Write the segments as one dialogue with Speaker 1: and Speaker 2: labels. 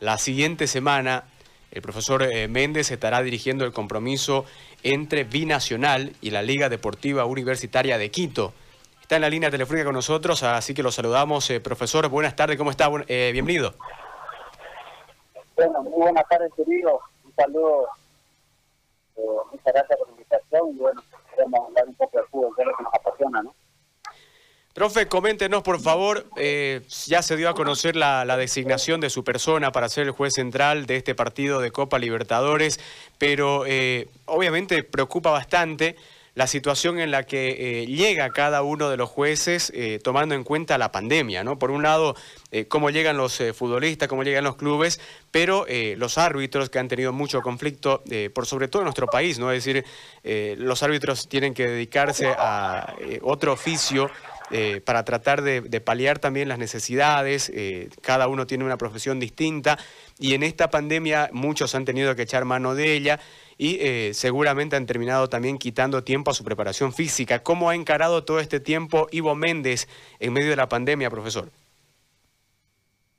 Speaker 1: la siguiente semana el profesor eh, Méndez estará dirigiendo el compromiso entre Binacional y la Liga Deportiva Universitaria de Quito. Está en la línea telefónica con nosotros, así que lo saludamos. Eh, profesor, buenas tardes, ¿cómo está? Eh, bienvenido.
Speaker 2: Bueno, muy buenas tardes, querido. Un saludo. muchas gracias por la invitación y bueno, queremos hablar un poco de fútbol, que es lo que nos apasiona, ¿no?
Speaker 1: Profe, coméntenos por favor, eh, ya se dio a conocer la, designación de su persona para ser el juez central de este partido de Copa Libertadores, pero eh, obviamente preocupa bastante la situación en la que eh, llega cada uno de los jueces tomando en cuenta la pandemia, ¿no? Por un lado, cómo llegan los futbolistas, cómo llegan los clubes, pero los árbitros que han tenido mucho conflicto, por sobre todo en nuestro país, ¿no? Es decir, los árbitros tienen que dedicarse a otro oficio eh, para tratar de, paliar también las necesidades. Eh, cada uno tiene una profesión distinta y en esta pandemia muchos han tenido que echar mano de ella y eh, seguramente han terminado también quitando tiempo a su preparación física. ¿Cómo ha encarado todo este tiempo Ivo Méndez en medio de la pandemia, profesor?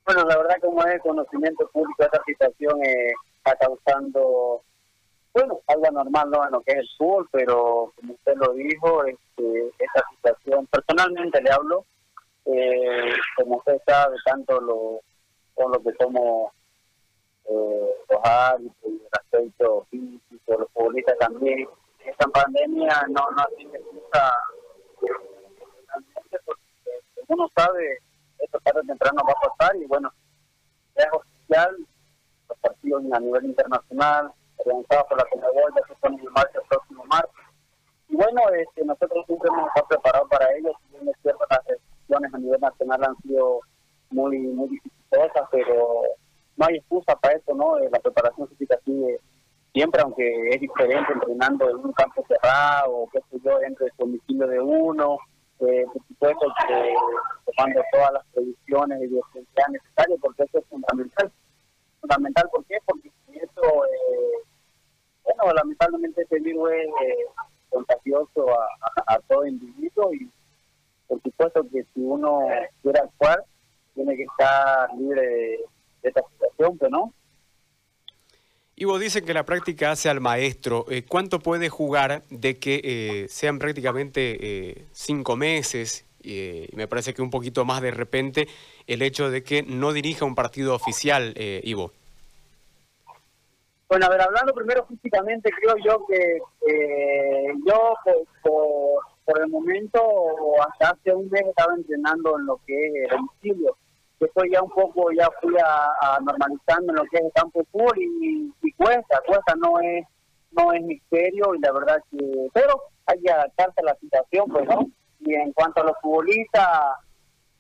Speaker 2: Bueno, la verdad como es conocimiento público, esta situación está causando bueno, algo normal ¿no? en lo que es el fútbol, pero como usted lo dijo, este, personalmente le hablo, eh, como usted sabe, tanto lo, con lo que somos eh, los árbitros, el aspecto físico, los futbolistas también, esta pandemia no, no tiene mucha porque uno sabe esto tarde o temprano va a pasar y bueno, es oficial los partidos a nivel internacional organizado por la Conmebol, ya se pone en marcha el próximo martes. Y bueno, este, nosotros siempre hemos estado preparados para ello, si es cierto, las decisiones a nivel nacional han sido muy, muy dificultosas, pero no hay excusa para eso, ¿no? Eh, la preparación física sigue siempre, aunque es diferente entrenando en un campo cerrado, o qué sé yo, dentro del domicilio de uno, eh, por supuesto que tomando todas las previsiones y que sean necesarias, porque eso es fundamental. Fundamental, ¿por qué? Porque eso eh, bueno, lamentablemente este virus es eh, contagioso a, todo individuo y por supuesto que si uno quiere actuar, tiene que estar libre de, esta situación, pero no.
Speaker 1: Ivo, dicen que la práctica hace al maestro. Eh, ¿Cuánto puede jugar de que eh, sean prácticamente cinco meses? y me parece que un poquito más de repente el hecho de que no dirija un partido oficial, Ivo.
Speaker 2: Bueno, a ver, hablando primero físicamente, creo yo que yo por, el momento, hasta hace un mes estaba entrenando en lo que es domicilio. Después ya un poco ya fui a, normalizando en lo que es el campo full y, cuesta, cuesta, no es no es misterio y la verdad que, pero hay que adaptarse a la situación, pues, ¿no? Y en cuanto a los futbolistas,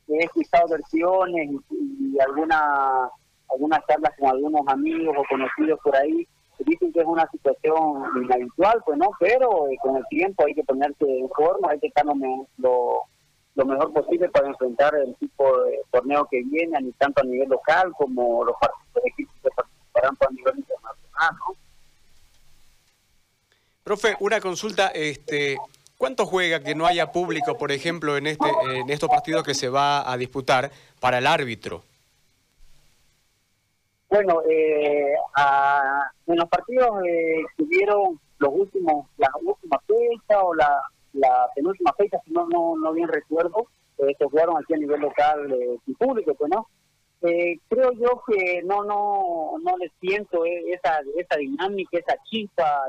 Speaker 2: he escuchado versiones y, y alguna algunas charlas con algunos amigos o conocidos por ahí, dicen que es una situación inhabitual, pues no, pero eh, con el tiempo hay que ponerse en forma, hay que estar lo, lo mejor posible para enfrentar el tipo de torneo que viene, tanto a nivel local como los, equipos que participarán a nivel internacional, ¿no?
Speaker 1: Profe, una consulta, este, ¿cuánto juega que no haya público, por ejemplo, en este en estos partidos que se va a disputar para el árbitro?
Speaker 2: Bueno, eh, en los partidos eh, que tuvieron los últimos, las últimas fechas o la, la penúltima fecha, si no, no, no bien recuerdo, eh, se jugaron aquí a nivel local eh, y público, pues. Eh, creo yo que no no no les siento esa esa dinámica, esa chispa,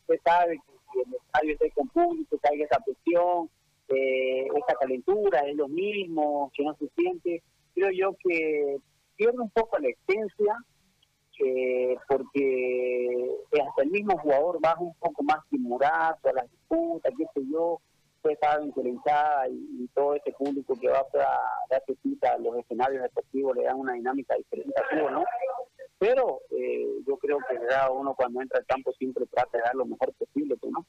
Speaker 2: usted sabe que el estadio esté con público, que hay esa presión, esa calentura, es lo mismo, que no se siente. Creo yo que pierde un poco la esencia eh, porque hasta el mismo jugador baja un poco más timurazo a las disputas, qué sé yo, puede estar interesada y, todo ese público que va a dar cita a los escenarios deportivos le dan una dinámica diferente a ¿no? Pero eh, yo creo que cada uno cuando entra al campo siempre trata de dar lo mejor posible, pues, ¿no?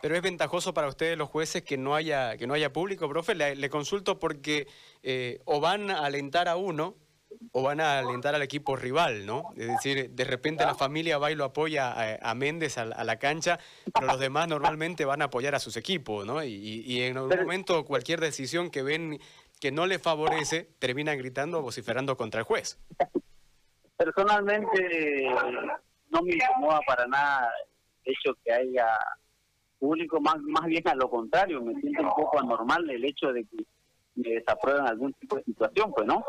Speaker 1: Pero es ventajoso para ustedes los jueces que no haya que no haya público, profe. Le, consulto porque eh, o van a alentar a uno o van a alentar al equipo rival, ¿no? Es decir, de repente la familia va y lo apoya a, Méndez a, la cancha, pero los demás normalmente van a apoyar a sus equipos, ¿no? Y, en algún momento cualquier decisión que ven que no le favorece, terminan gritando o vociferando contra el juez.
Speaker 2: personalmente no me incomoda para nada el hecho que haya público, más, más bien a lo contrario, me siento un poco anormal el hecho de que me desaprueben algún tipo de situación, pues no,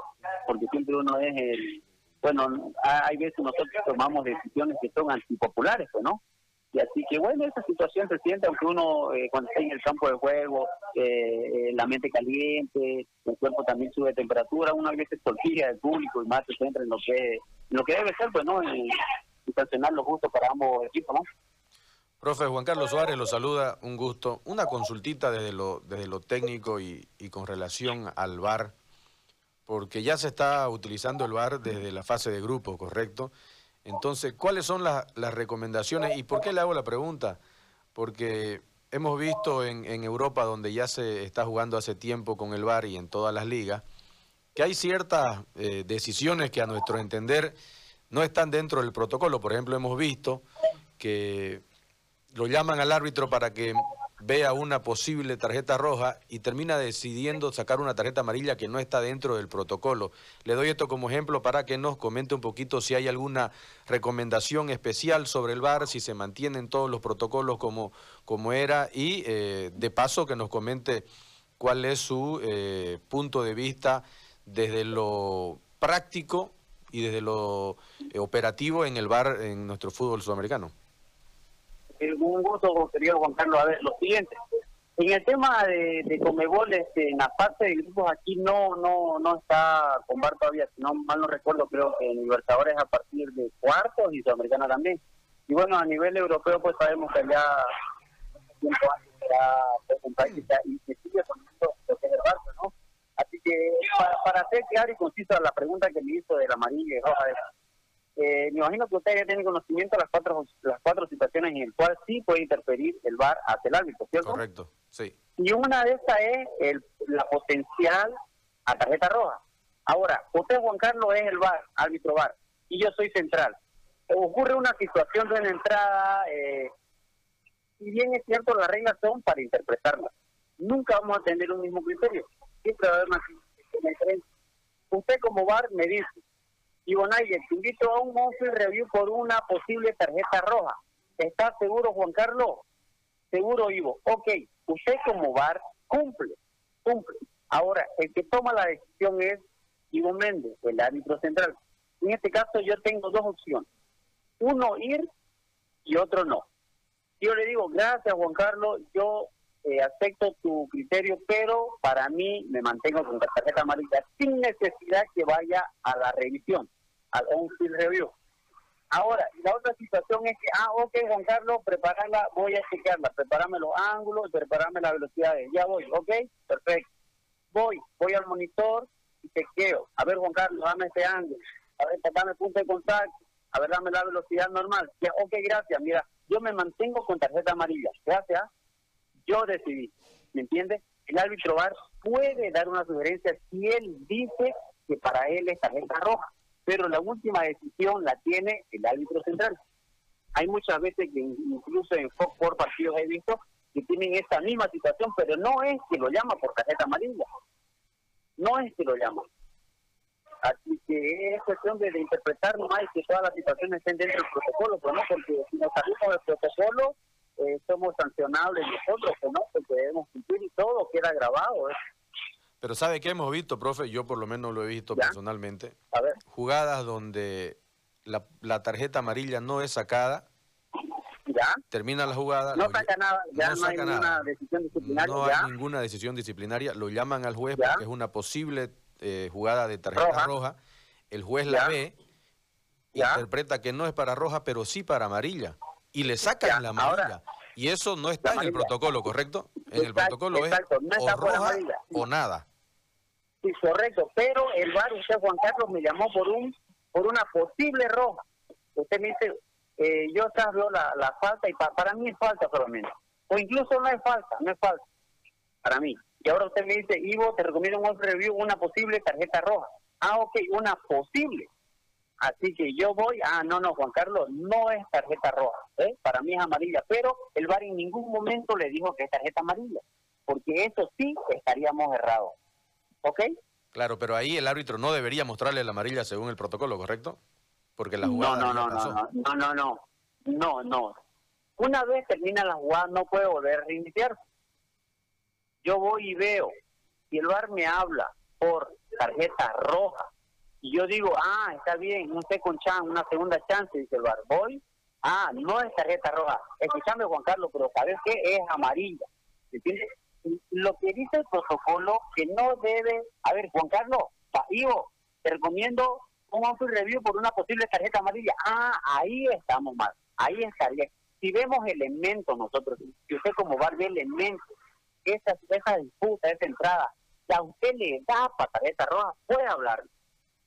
Speaker 2: porque siempre uno es el, bueno, hay veces nosotros tomamos decisiones que son antipopulares, pues no, y así que bueno, esa situación se siente, aunque uno eh, cuando está en el campo de juego, eh, la mente caliente, el cuerpo también sube temperatura, uno a veces tortilla del público y más se centra en lo que, lo que debe ser, pues no, en, sancionar lo justo para ambos equipos, ¿no?
Speaker 3: Profe Juan Carlos Suárez lo saluda, un gusto. Una consultita desde lo, técnico y, con relación al VAR, porque ya se está utilizando el VAR desde la fase de grupo, ¿correcto? Entonces, ¿cuáles son las recomendaciones? ¿Y por qué le hago la pregunta? Porque hemos visto en, Europa, donde ya se está jugando hace tiempo con el VAR y en todas las ligas, que hay ciertas eh, decisiones que a nuestro entender no están dentro del protocolo. Por ejemplo, hemos visto que lo llaman al árbitro para que vea una posible tarjeta roja y termina decidiendo sacar una tarjeta amarilla que no está dentro del protocolo. Le doy esto como ejemplo para que nos comente un poquito si hay alguna recomendación especial sobre el VAR, si se mantienen todos los protocolos como, como era y eh, de paso que nos comente cuál es su eh, punto de vista desde lo práctico y desde lo eh, operativo en el VAR en nuestro fútbol sudamericano
Speaker 2: un gusto, querido Juan Carlos. A ver, lo siguiente. En el tema de, de Comebol, este, en la fase de grupos aquí no no no está con VAR todavía, si no mal no recuerdo, creo que en Libertadores a partir de cuartos y Sudamericana también. Y bueno, a nivel europeo pues sabemos que ya tiempo antes ya en práctica y se sigue poniendo lo que es el barco, ¿no? Así que para, para hacer claro y conciso la pregunta que me hizo de la amarilla y roja, eh, me imagino que usted ya tiene conocimiento de las cuatro, las cuatro situaciones en las cuales sí puede interferir el VAR hacia el árbitro, ¿cierto?
Speaker 3: Correcto, sí.
Speaker 2: Y una de estas es el, la potencial a tarjeta roja. Ahora, usted, Juan Carlos, es el VAR, árbitro VAR, y yo soy central. Ocurre una situación de una entrada, eh, si bien es cierto, las reglas son para interpretarlas. Nunca vamos a tener un mismo criterio. Siempre va a haber una diferencia. Usted como VAR me dice, y Bonaire, te invito a un office review por una posible tarjeta roja. ¿Estás seguro, Juan Carlos? Seguro, Ivo. Ok, usted como VAR cumple, cumple. Ahora, el que toma la decisión es Ivo Méndez, el árbitro central. En este caso yo tengo dos opciones. Uno ir y otro no. Yo le digo, gracias Juan Carlos, yo eh, acepto tu criterio, pero para mí me mantengo con la tarjeta amarilla sin necesidad que vaya a la revisión al on-field review. Ahora, la otra situación es que, ah, ok, Juan Carlos, prepararla, voy a chequearla, prepararme los ángulos, prepararme las velocidades, ya voy, ok, perfecto. Voy, voy al monitor y chequeo. A ver, Juan Carlos, dame este ángulo, a ver, dame punto de contacto, a ver, dame la velocidad normal. Ya, ok, gracias, mira, yo me mantengo con tarjeta amarilla, gracias, yo decidí, ¿me entiendes? El árbitro VAR puede dar una sugerencia si él dice que para él es tarjeta roja pero la última decisión la tiene el árbitro central. Hay muchas veces que incluso en por partidos he visto que tienen esta misma situación, pero no es que lo llama por tarjeta amarilla, no es que lo llama. Así que es cuestión de, interpretar nomás y que todas las situaciones estén dentro del protocolo, pues no, porque si nos salimos del protocolo eh, somos sancionables nosotros, pues no, porque debemos cumplir y todo queda grabado. ¿eh?
Speaker 3: Pero ¿sabe qué hemos visto, profe? Yo por lo menos lo he visto personalmente. A ver. Jugadas donde la, tarjeta amarilla no es sacada.
Speaker 2: ¿Ya?
Speaker 3: Termina la jugada.
Speaker 2: No saca nada, ya no, hay ninguna decisión disciplinaria.
Speaker 3: No hay ninguna decisión disciplinaria. Lo llaman al juez porque es una posible eh, jugada de tarjeta roja. El juez la ve, interpreta que no es para roja, pero sí para amarilla. Y le sacan la amarilla. y eso no está en el protocolo, ¿correcto? En el protocolo es o roja o nada.
Speaker 2: Sí, correcto, pero el bar, usted Juan Carlos me llamó por un por una posible roja. Usted me dice, eh, yo veo la, la falta y para mí es falta solamente. O incluso no es falta, no es falta. Para mí. Y ahora usted me dice, Ivo, te recomiendo un review, una posible tarjeta roja. Ah, ok, una posible. Así que yo voy, ah, no, no, Juan Carlos, no es tarjeta roja, ¿eh? para mí es amarilla, pero el VAR en ningún momento le dijo que es tarjeta amarilla, porque eso sí estaríamos errados. ¿Ok?
Speaker 3: Claro, pero ahí el árbitro no debería mostrarle la amarilla según el protocolo, ¿correcto? Porque la jugada.
Speaker 2: No, no, no, no, no, no, no, no, no. Una vez termina la jugada, no puede volver a reiniciar. Yo voy y veo, y el bar me habla por tarjeta roja, y yo digo, ah, está bien, un second chance, una segunda chance, dice el bar, voy, ah, no es tarjeta roja. Escúchame, Juan Carlos, pero ¿sabes qué? Es amarilla. ¿Entiendes? Lo que dice el protocolo que no debe, a ver, Juan Carlos, Ivo, te recomiendo un auto review por una posible tarjeta amarilla. Ah, ahí estamos mal, ahí estaría. Si vemos elementos nosotros, si usted como bar ve elementos, esa, esa disputa, esa entrada, si a usted le da para tarjeta roja, puede hablar.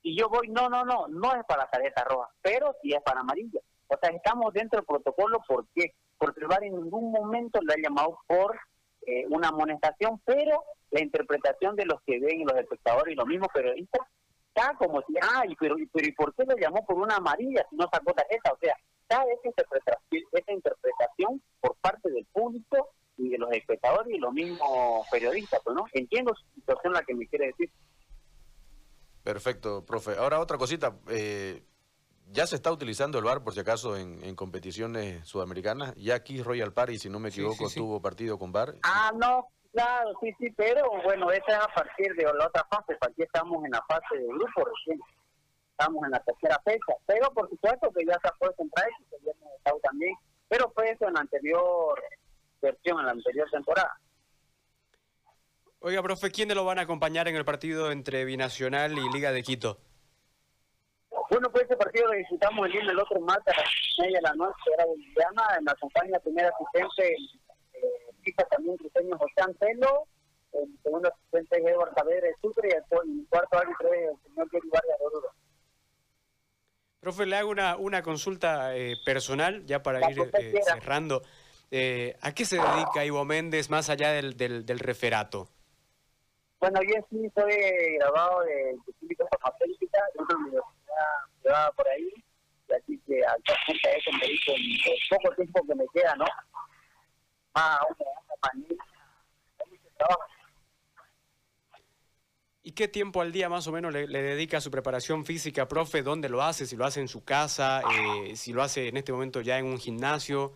Speaker 2: Y yo voy, no, no, no, no es para tarjeta roja, pero sí es para amarilla. O sea, estamos dentro del protocolo, ¿por qué? Porque el bar en ningún momento le ha llamado por eh, una amonestación, pero la interpretación de los que ven y los espectadores y los mismos periodistas está como si, ay, pero, pero ¿y por qué lo llamó por una amarilla si no sacó tarjeta? O sea, está esa interpretación, esa interpretación por parte del público y de los espectadores y los mismos periodistas, ¿no? Entiendo su situación la que me quiere decir.
Speaker 3: Perfecto, profe. Ahora otra cosita, eh, ya se está utilizando el VAR por si acaso en, competiciones sudamericanas. Ya aquí Royal Party, si no me equivoco, tuvo partido con VAR.
Speaker 2: Ah, no, claro, sí, sí, pero bueno, esa es a partir de la otra fase. Aquí estamos en la fase de grupo recién. Estamos en la tercera fecha. Pero por supuesto que ya se ha puesto en práctica, ya hemos estado también. Pero fue eso en la anterior versión, en la anterior temporada.
Speaker 1: Oiga, profe, ¿quiénes lo van a acompañar en el partido entre Binacional y Liga de Quito?
Speaker 2: Bueno, pues ese partido lo disfrutamos el día el otro martes a las media de la noche, era boliviana, en la compañía primera asistente, eh, también cruceño José Antelo, el segundo asistente es Eduardo Saavedra Sucre y el, cuarto árbitro es el señor Jerry Vargas Oruro.
Speaker 1: Profe, le hago una, una consulta eh, personal, ya para ir eh, cerrando. Eh, ¿A qué se dedica Ivo Méndez más allá del, del, del referato?
Speaker 2: Bueno, yo sí soy grabado de, de química farmacéutica de una universidad llevaba por ahí, y así que actualmente eso me dijo el poco tiempo que me queda, ¿no? Ah, una, mucho trabajo.
Speaker 1: ¿Y qué tiempo al día más o menos le, dedica a su preparación física, profe? ¿Dónde lo hace? ¿Si lo hace en su casa? Eh, ¿Si lo hace en este momento ya en un gimnasio?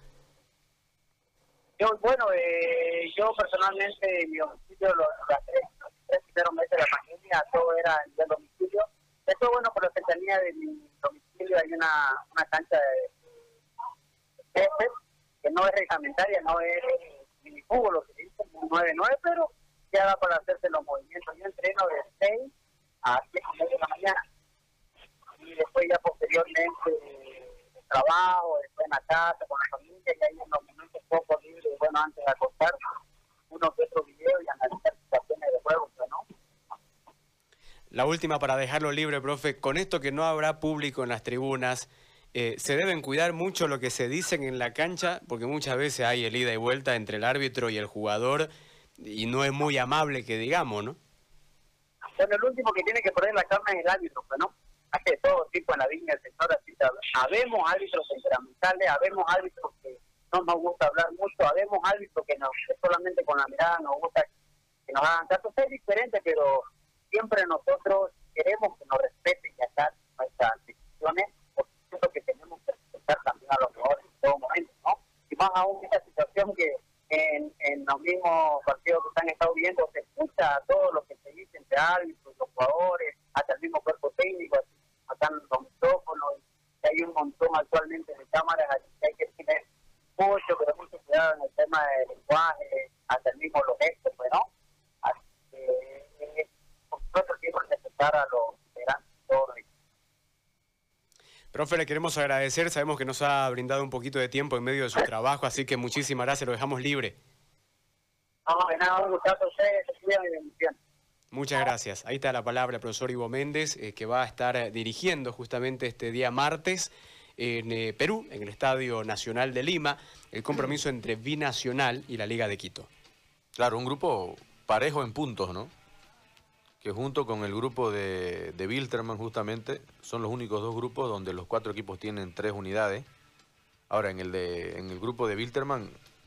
Speaker 2: Yo, bueno, eh, yo personalmente, mi domicilio, los, tres, tres primeros meses de la pandemia, todo era en el domicilio esto bueno por la cercanía de mi domicilio, hay una, una cancha de que no es reglamentaria, no es mini fútbol, lo que dice, un 9-9, pero ya da para hacerse los movimientos. Yo entreno de 6 a 7 de la mañana. Y después ya posteriormente trabajo, después en la casa, con la familia, y hay unos momentos poco libres, bueno, antes de acostar, unos otros videos y analizar situaciones de juego, ¿no?
Speaker 1: La última para dejarlo libre, profe, con esto que no habrá público en las tribunas, eh, se deben cuidar mucho lo que se dicen en la cancha, porque muchas veces hay el ida y vuelta entre el árbitro y el jugador, y no es muy amable que digamos, ¿no?
Speaker 2: Bueno, el último que tiene que poner la calma es el árbitro, pues, ¿no? Hace todo tipo en la sector, así, habemos árbitros temperamentales, habemos árbitros que no nos gusta hablar mucho, habemos árbitros que, nos, solamente con la mirada nos gusta que nos hagan caso, es diferente, pero siempre nosotros queremos que nos respeten y acá nuestras decisiones, porque es que tenemos que respetar también a los jugadores en todo momento, ¿no? Y más aún esta situación que en, en los mismos partidos que han estado viendo se escucha todo lo que se dice entre árbitros, los jugadores, hasta el mismo cuerpo técnico, acá en los micrófonos, que hay un montón actualmente de cámaras, así que hay que tener mucho, pero mucho cuidado en el tema del lenguaje, hasta el mismo los gestos, pues, ¿no? Así que a los
Speaker 1: Profe, le queremos agradecer, sabemos que nos ha brindado un poquito de tiempo en medio de su trabajo, así que muchísimas gracias, lo dejamos libre. Muchas gracias. Ahí está la palabra, profesor Ivo Méndez, eh, que va a estar eh, dirigiendo justamente este día martes en eh, Perú, en el Estadio Nacional de Lima, el compromiso entre Binacional y la Liga de Quito.
Speaker 3: Claro, un grupo parejo en puntos, ¿no? Que junto con el grupo de, de Wilterman justamente son los únicos dos grupos donde los cuatro equipos tienen tres unidades. Ahora, en el, de, en el grupo de Wilterman